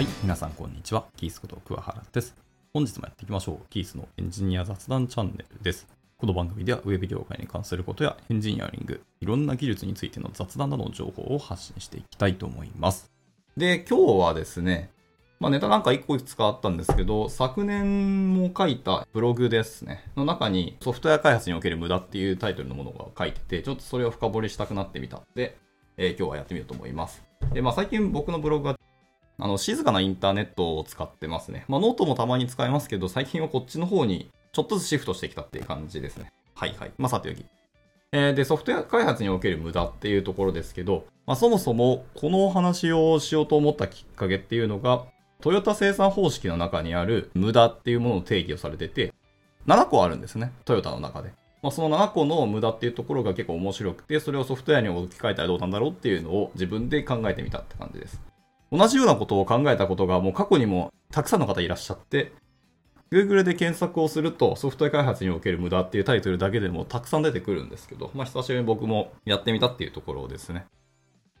はい、皆さんこんにちは。キースこと桑原です。本日もやっていきましょう。キースのエンジニア雑談チャンネルです。この番組ではウェブ業界に関することやエンジニアリング、いろんな技術についての雑談などの情報を発信していきたいと思います。で、今日はですね、まあネタなんか1個いくつかあったんですけど、昨年も書いたブログですね、の中にソフトウェア開発における無駄っていうタイトルのものが書いてて、ちょっとそれを深掘りしたくなってみたので、えー今日はやってみようと思います。で、まあ最近僕のブログはあの、静かなインターネットを使ってますね。まあ、ノートもたまに使いますけど、最近はこっちの方にちょっとずつシフトしてきたっていう感じですね。はいはい。まあ、さておき。えーで、ソフトウェア開発における無駄っていうところですけど、まあ、そもそもこのお話をしようと思ったきっかけっていうのが、トヨタ生産方式の中にある無駄っていうものの定義をされてて、7個あるんですね。トヨタの中で。まあ、その7個の無駄っていうところが結構面白くて、それをソフトウェアに置き換えたらどうなんだろうっていうのを自分で考えてみたって感じです。同じようなことを考えたことがもう過去にもたくさんの方いらっしゃって、Google で検索をするとソフトウェア開発における無駄っていうタイトルだけでもたくさん出てくるんですけど、まあ久しぶりに僕もやってみたっていうところですね。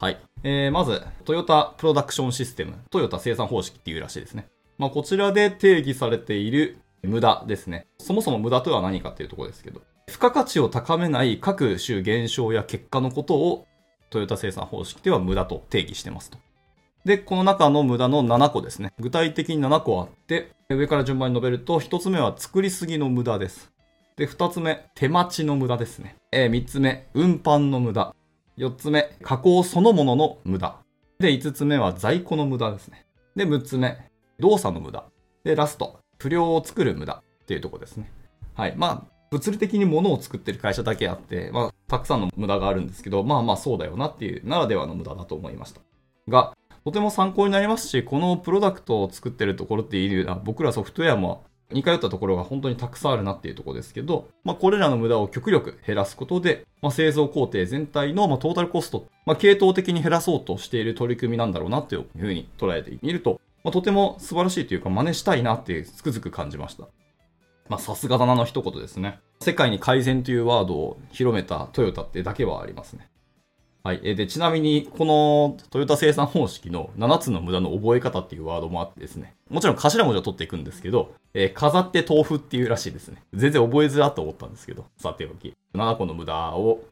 はい。えー、まず、トヨタプロダクションシステム、トヨタ生産方式っていうらしいですね。まあこちらで定義されている無駄ですね。そもそも無駄とは何かっていうところですけど、付加価値を高めない各種現象や結果のことをトヨタ生産方式では無駄と定義してますと。で、この中の無駄の7個ですね。具体的に7個あって、上から順番に述べると、1つ目は作りすぎの無駄です。で、2つ目、手待ちの無駄ですね。えー3つ目、運搬の無駄。4つ目、加工そのものの無駄。で、5つ目は在庫の無駄ですね。で、6つ目、動作の無駄。で、ラスト、不良を作る無駄っていうとこですね。はい。まあ、物理的に物を作ってる会社だけあって、まあ、たくさんの無駄があるんですけど、まあまあそうだよなっていう、ならではの無駄だと思いました。が、とても参考になりますし、このプロダクトを作ってるところっていうのは、僕らソフトウェアも似通ったところが本当にたくさんあるなっていうところですけど、まあ、これらの無駄を極力減らすことで、まあ、製造工程全体のまあトータルコスト、まあ、系統的に減らそうとしている取り組みなんだろうなっていうふうに捉えてみると、まあ、とても素晴らしいというか真似したいなっていうつくづく感じました。まあ、さすがだなの一言ですね。世界に改善というワードを広めたトヨタってだけはありますね。はい。えで、ちなみに、このトヨタ生産方式の7つの無駄の覚え方っていうワードもあってですね。もちろん頭文字を取っていくんですけど、えー飾って豆腐っていうらしいですね。全然覚えづらと思ったんですけど、さておき。7個の無駄を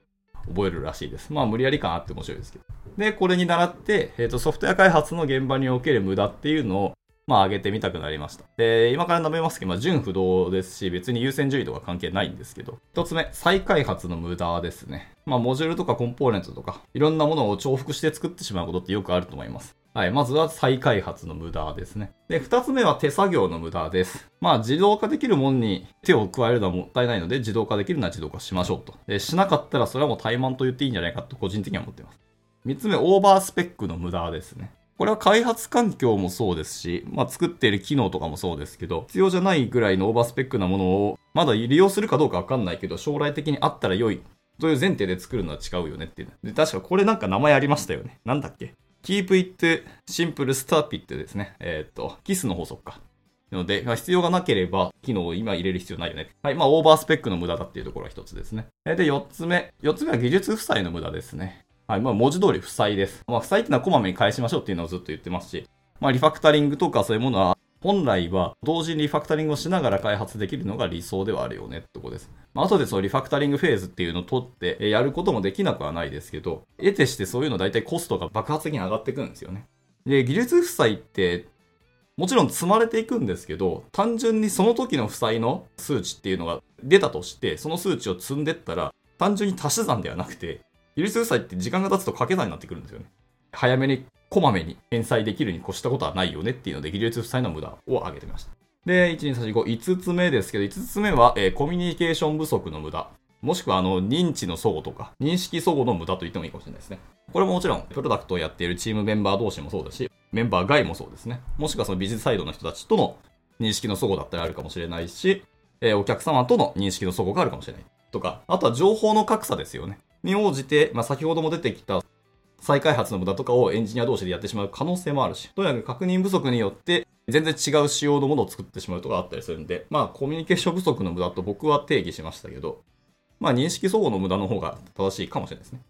覚えるらしいです。まあ、無理やり感あって面白いですけど。で、これに倣って、えっ、と、ソフトウェア開発の現場における無駄っていうのを、まあ、上げてみたくなりました。で、今から述べますけど、まあ、純不動ですし、別に優先順位とか関係ないんですけど、一つ目、再開発の無駄ですね。まあ、モジュールとかコンポーネントとか、いろんなものを重複して作ってしまうことってよくあると思います。はい。まずは再開発の無駄ですね。で、二つ目は手作業の無駄です。まあ、自動化できるものに手を加えるのはもったいないので、自動化できるのは自動化しましょうと。で、しなかったらそれはもう怠慢と言っていいんじゃないかと個人的には思っています。三つ目、オーバースペックの無駄ですね。これは開発環境もそうですし、まあ、作っている機能とかもそうですけど、必要じゃないぐらいのオーバースペックなものを、まだ利用するかどうかわかんないけど、将来的にあったら良い。という前提で作るのは違うよねっていう。で、確かこれなんか名前ありましたよね。なんだっけ ?keep it simple stupid ですね。えーっと、キスの法則か。なので、まあ必要がなければ、機能を今入れる必要ないよね。はい。まあ、オーバースペックの無駄だっていうところが一つですね。で、四つ目。四つ目は技術負債の無駄ですね。はい。まあ、文字通り負債です。まあ、負債っていうのはこまめに返しましょうっていうのをずっと言ってますし、まあ、リファクタリングとかそういうものは、本来は同時にリファクタリングをしながら開発できるのが理想ではあるよねってとこです。まあ、後でそのリファクタリングフェーズっていうのを取ってやることもできなくはないですけど、得てしてそういうの大体コストが爆発的に上がっていくんですよね。で、技術負債って、もちろん積まれていくんですけど、単純にその時の負債の数値っていうのが出たとして、その数値を積んでったら、単純に足し算ではなくて、技術負債って時間が経つと掛け算になってくるんですよね。早めに、こまめに返済できるに越したことはないよねっていうので、技術負債の無駄を挙げてみました。で、1、2、3、4、5、5つ目ですけど、5つ目は、えーコミュニケーション不足の無駄。もしくは、あの、認知の齟齬とか、認識齟齬の無駄と言ってもいいかもしれないですね。これももちろん、プロダクトをやっているチームメンバー同士もそうだし、メンバー外もそうですね。もしくはそのビジネスサイドの人たちとの認識の齟齬だったりあるかもしれないし、えーお客様との認識の齟齬があるかもしれない。とか、あとは情報の格差ですよね。に応じて、まあ、先ほども出てきた再開発の無駄とかをエンジニア同士でやってしまう可能性もあるし、とにかく確認不足によって全然違う仕様のものを作ってしまうとかあったりするんで、まあコミュニケーション不足の無駄と僕は定義しましたけど、まあ認識相互の無駄の方が正しいかもしれないですね。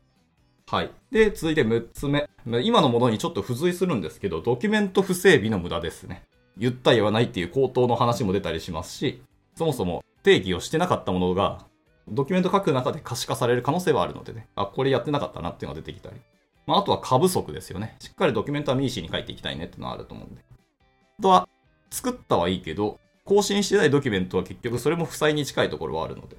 はい。で、続いて6つ目。今のものにちょっと付随するんですけど、ドキュメント不整備の無駄ですね。言った言わないっていう口頭の話も出たりしますし、そもそも定義をしてなかったものが、ドキュメント書く中で可視化される可能性はあるのでね、あ、これやってなかったなっていうのが出てきたり。まあ、あとは過不足ですよね。しっかりドキュメントはミーシーに書いていきたいねっていうのはあると思うんで。あとは、作ったはいいけど、更新してないドキュメントは結局それも負債に近いところはあるので。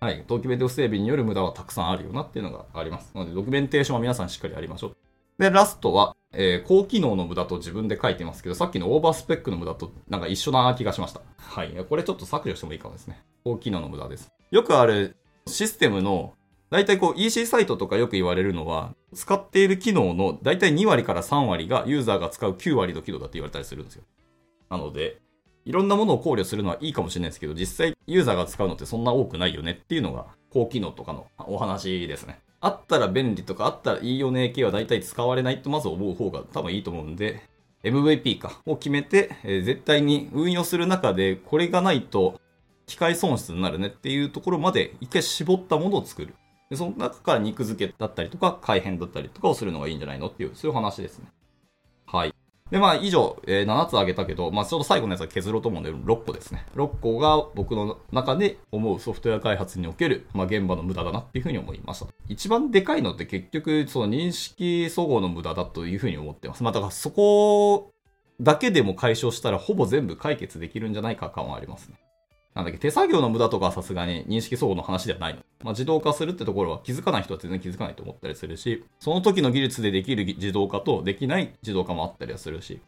はい、ドキュメント不整備による無駄はたくさんあるよなっていうのがあります。なので、ドキュメンテーションは皆さんしっかりやりましょう。で、ラストは、えー、高機能の無駄と自分で書いてますけど、さっきのオーバースペックの無駄となんか一緒な気がしました。はい。これちょっと削除してもいいかもですね。高機能の無駄です。よくあるシステムの、大体こう EC サイトとかよく言われるのは、使っている機能の大体2割から3割がユーザーが使う9割の機能だって言われたりするんですよ。なので、いろんなものを考慮するのはいいかもしれないですけど、実際ユーザーが使うのってそんな多くないよねっていうのが高機能とかのお話ですね。あったら便利とかあったらいいよね系は大体使われないとまず思う方が多分いいと思うんで、MVP かを決めて、絶対に運用する中でこれがないと機械損失になるねっていうところまで一回絞ったものを作る。でその中から肉付けだったりとか改変だったりとかをするのがいいんじゃないのっていう、そういう話ですね。はい。で、まあ、以上、えー、7つ挙げたけど、まあ、ちょうど最後のやつは削ろうと思うんで、6個ですね。6個が僕の中で思うソフトウェア開発における、まあ、現場の無駄だなっていうふうに思いました。一番でかいのって結局、その認識総合の無駄だというふうに思ってます。まあ、だからそこだけでも解消したら、ほぼ全部解決できるんじゃないか感はありますね。なんだっけ、手作業の無駄とかはさすがに認識相互の話ではないの。まあ、自動化するってところは気づかない人は全然気づかないと思ったりするし、その時の技術でできる自動化とできない自動化もあったりはするし、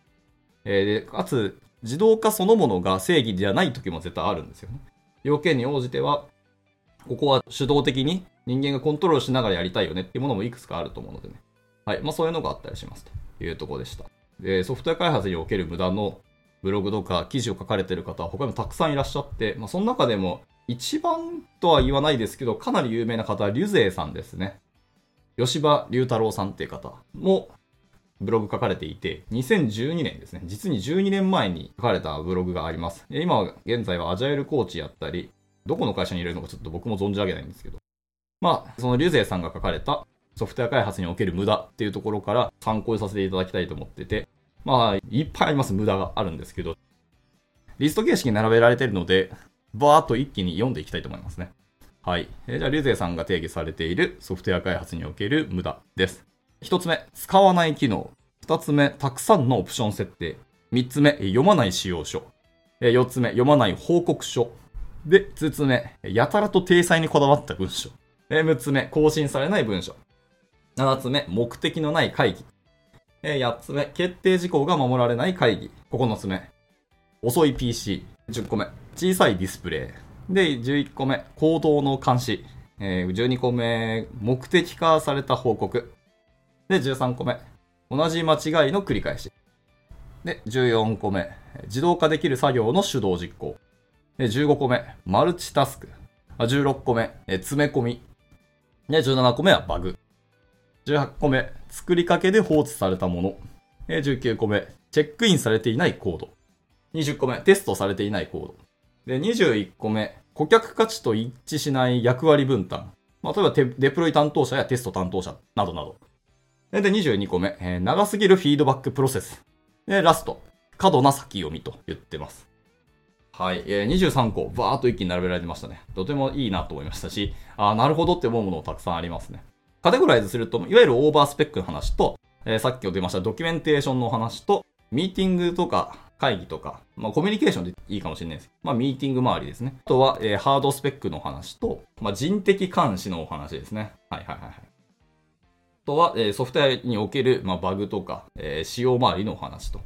えー、かつ、自動化そのものが正義じゃない時も絶対あるんですよね。要件に応じては、ここは手動的に人間がコントロールしながらやりたいよねっていうものもいくつかあると思うのでね。はい。まあそういうのがあったりしますというところでした。で、ソフトウェア開発における無駄のブログとか記事を書かれてる方は他にもたくさんいらっしゃって、まあ、その中でも一番とは言わないですけど、かなり有名な方はリュゼイさんですね。吉場龍太郎さんっていう方もブログ書かれていて、2012年ですね。実に12年前に書かれたブログがあります。今は現在はアジャイルコーチやったり、どこの会社にいるのかちょっと僕も存じ上げないんですけど。まあ、そのリュゼイさんが書かれたソフトウェア開発における無駄っていうところから参考にさせていただきたいと思ってて、まあ、いっぱいあります、無駄があるんですけど、リスト形式に並べられているので、バーっと一気に読んでいきたいと思いますね。はい。えー、じゃあ、リュゼさんが定義されているソフトウェア開発における無駄です。一つ目、使わない機能。二つ目、たくさんのオプション設定。三つ目、読まない使用書。四つ目、読まない報告書。で、五つ目、やたらと体裁にこだわった文章。六つ目、更新されない文章。七つ目、目的のない会議。え8つ目、決定事項が守られない会議。9つ目、遅い PC。10個目、小さいディスプレイ。で、11個目、行動の監視。え12個目、目的化された報告。で、13個目、同じ間違いの繰り返し。で、14個目、自動化できる作業の手動実行。で、15個目、マルチタスク。16個目、詰め込み。で、17個目はバグ。18個目、作りかけで放置されたもの。19個目、チェックインされていないコード。20個目、テストされていないコード。で、21個目、顧客価値と一致しない役割分担。まあ、例えばデプロイ担当者やテスト担当者などなど。で、22個目、えー、長すぎるフィードバックプロセス。で、ラスト、過度な先読みと言ってます。はい。えー、23個、バーっと一気に並べられてましたね。とてもいいなと思いましたし、あなるほどって思うものたくさんありますね。カテゴライズすると、いわゆるオーバースペックの話と、えー、さっき出ましたドキュメンテーションの話と、ミーティングとか会議とか、まあコミュニケーションでいいかもしれないです。まあミーティング周りですね。あとは、えー、ハードスペックの話と、まあ人的監視のお話ですね。はいはいはいはい。あとは、えー、ソフトウェアにおける、まあ、バグとか、えー、使用周りのお話と。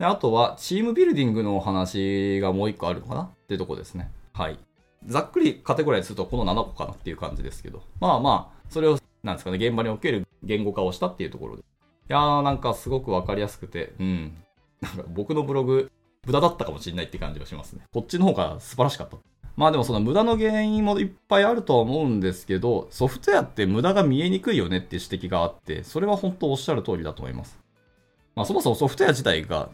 であとは、チームビルディングのお話がもう一個あるのかな？っていうとこですね。はい。ざっくりカテゴライズするとこの7個かなっていう感じですけど。まあまあ、それを、なんですかね、現場における言語化をしたっていうところで。いやー、なんかすごくわかりやすくて、うん。なんか僕のブログ、無駄だったかもしれないって感じがしますね。こっちの方が素晴らしかった。まあでもその無駄の原因もいっぱいあるとは思うんですけど、ソフトウェアって無駄が見えにくいよねって指摘があって、それは本当おっしゃる通りだと思います。まあそもそもソフトウェア自体が、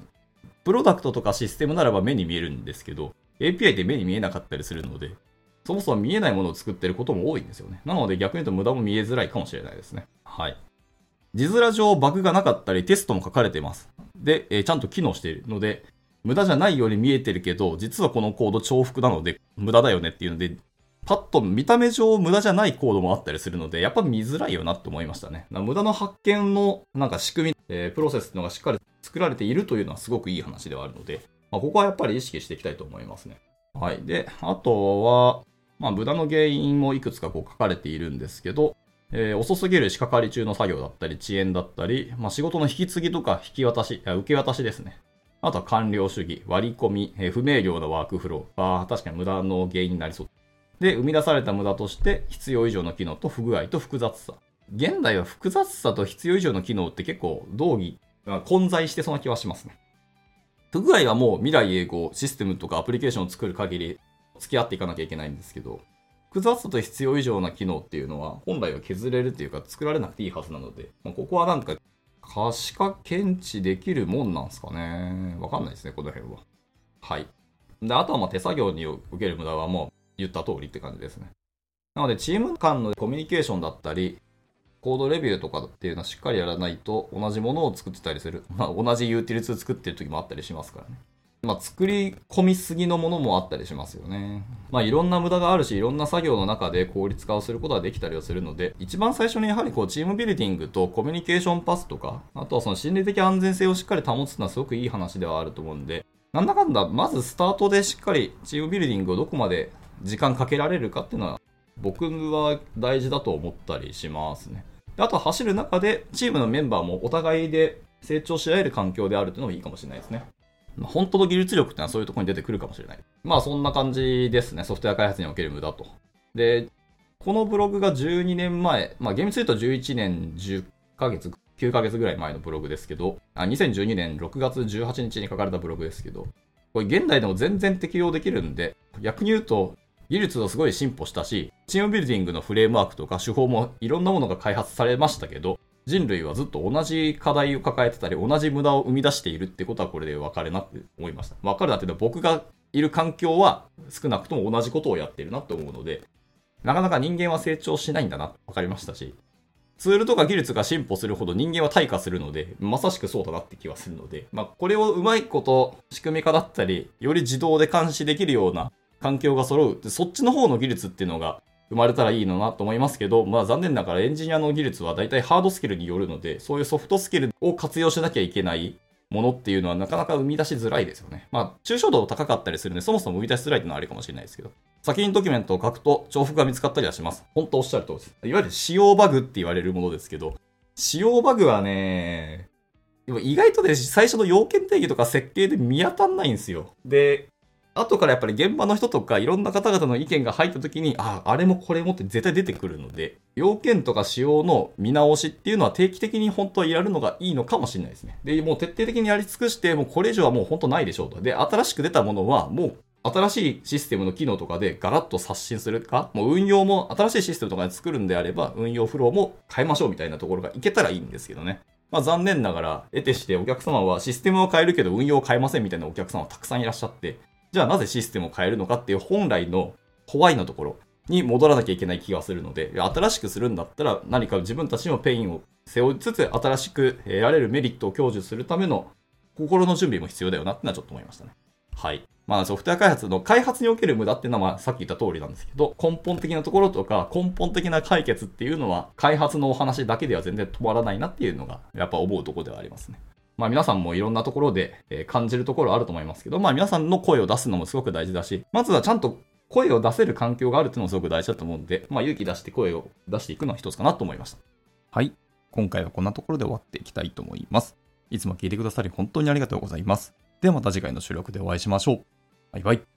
プロダクトとかシステムならば目に見えるんですけど、API って目に見えなかったりするので、そもそも見えないものを作ってることも多いんですよね。なので逆に言うと無駄も見えづらいかもしれないですね。はい。字面上バグがなかったりテストも書かれています。で、えー、ちゃんと機能しているので、無駄じゃないように見えてるけど、実はこのコード重複なので無駄だよねっていうので、パッと見た目上無駄じゃないコードもあったりするので、やっぱ見づらいよなって思いましたね。無駄の発見のなんか仕組み、えー、プロセスっていうのがしっかり作られているというのはすごくいい話ではあるので、まあ、ここはやっぱり意識していきたいと思いますね。はい。で、あとは、まあ、無駄の原因もいくつかこう書かれているんですけど、えー、遅すぎる仕掛かり中の作業だったり、遅延だったり、まあ、仕事の引き継ぎとか引き渡し、受け渡しですね。あとは完了主義、割り込み、えー、不明瞭なワークフロー。あ確かに無駄の原因になりそう。で、生み出された無駄として、必要以上の機能と不具合と複雑さ。現代は複雑さと必要以上の機能って結構同義、混在してそうな気はしますね。不具合はもう未来永劫、システムとかアプリケーションを作る限り付き合っていかなきゃいけないんですけど、複雑さと必要以上な機能っていうのは本来は削れるっていうか作られなくていいはずなので、まあ、ここはなんか可視化検知できるもんなんですかね。わかんないですね、この辺は。はい。で、あとはま手作業に受ける無駄はもう言った通りって感じですね。なので、チーム間のコミュニケーションだったり、コードレビューとかっていうのはしっかりやらないと同じものを作ってたりする。まあ、同じユーティリティ作ってる時もあったりしますからね。まあ、作り込みすぎのものもあったりしますよね。まあ、いろんな無駄があるし、いろんな作業の中で効率化をすることができたりはするので、一番最初にやはりこう、チームビルディングとコミュニケーションパスとか、あとはその心理的安全性をしっかり保つのはすごくいい話ではあると思うんで、なんだかんだ、まずスタートでしっかりチームビルディングをどこまで時間かけられるかっていうのは、僕は大事だと思ったりしますね。あと走る中で、チームのメンバーもお互いで成長し合える環境であるというのもいいかもしれないですね。本当の技術力ってのはそういうところに出てくるかもしれない。まあそんな感じですね。ソフトウェア開発における無駄と。で、このブログが12年前、まあ厳密に言うと11年10ヶ月、9ヶ月ぐらい前のブログですけど、あ2012年6月18日に書かれたブログですけど、これ現代でも全然適用できるんで、逆に言うと技術はすごい進歩したし、チームビルディングのフレームワークとか手法もいろんなものが開発されましたけど、人類はずっと同じ課題を抱えてたり、同じ無駄を生み出しているってことはこれで分かるなって思いました。分かるなっていうのは僕がいる環境は少なくとも同じことをやってるなって思うので、なかなか人間は成長しないんだなって分かりましたし、ツールとか技術が進歩するほど人間は退化するので、まさしくそうだなって気はするので、まあ、これをうまいこと仕組み化だったり、より自動で監視できるような環境が揃う。そっちの方の技術っていうのが生まれたらいいのなと思いますけど、まあ残念ながらエンジニアの技術は大体ハードスキルによるので、そういうソフトスキルを活用しなきゃいけないものっていうのはなかなか生み出しづらいですよね。まあ、抽象度高かったりするんで、そもそも生み出しづらいっていうのはあるかもしれないですけど。先にドキュメントを書くと重複が見つかったりはします。本当おっしゃる通りです。いわゆる使用バグって言われるものですけど、使用バグはね、でも意外とね、最初の要件定義とか設計で見当たんないんですよ。で、後からやっぱり現場の人とかいろんな方々の意見が入った時に、ああ、あれもこれもって絶対出てくるので、要件とか仕様の見直しっていうのは定期的に本当はやるのがいいのかもしれないですね。で、もう徹底的にやり尽くして、もうこれ以上はもう本当ないでしょうと。で、新しく出たものはもう新しいシステムの機能とかでガラッと刷新するか、もう運用も新しいシステムとかで作るんであれば、運用フローも変えましょうみたいなところがいけたらいいんですけどね。まあ残念ながら、得てしてお客様はシステムを変えるけど運用を変えませんみたいなお客様はたくさんいらっしゃって、じゃあなぜシステムを変えるのかっていう本来の why のところに戻らなきゃいけない気がするので、新しくするんだったら何か自分たちの pain を背負いつつ、新しく得られるメリットを享受するための心の準備も必要だよなってのはちょっと思いましたね。はい。まあソフトウェア開発の開発における無駄っていうのはまあさっき言った通りなんですけど、根本的なところとか根本的な解決っていうのは開発のお話だけでは全然止まらないなっていうのがやっぱ思うとこではありますね。まあ皆さんもいろんなところで感じるところあると思いますけど、まあ皆さんの声を出すのもすごく大事だし、まずはちゃんと声を出せる環境があるっていうのもすごく大事だと思うんで、まあ勇気出して声を出していくのは一つかなと思いました。はい。今回はこんなところで終わっていきたいと思います。いつも聞いてくださり本当にありがとうございます。ではまた次回の収録でお会いしましょう。バイバイ。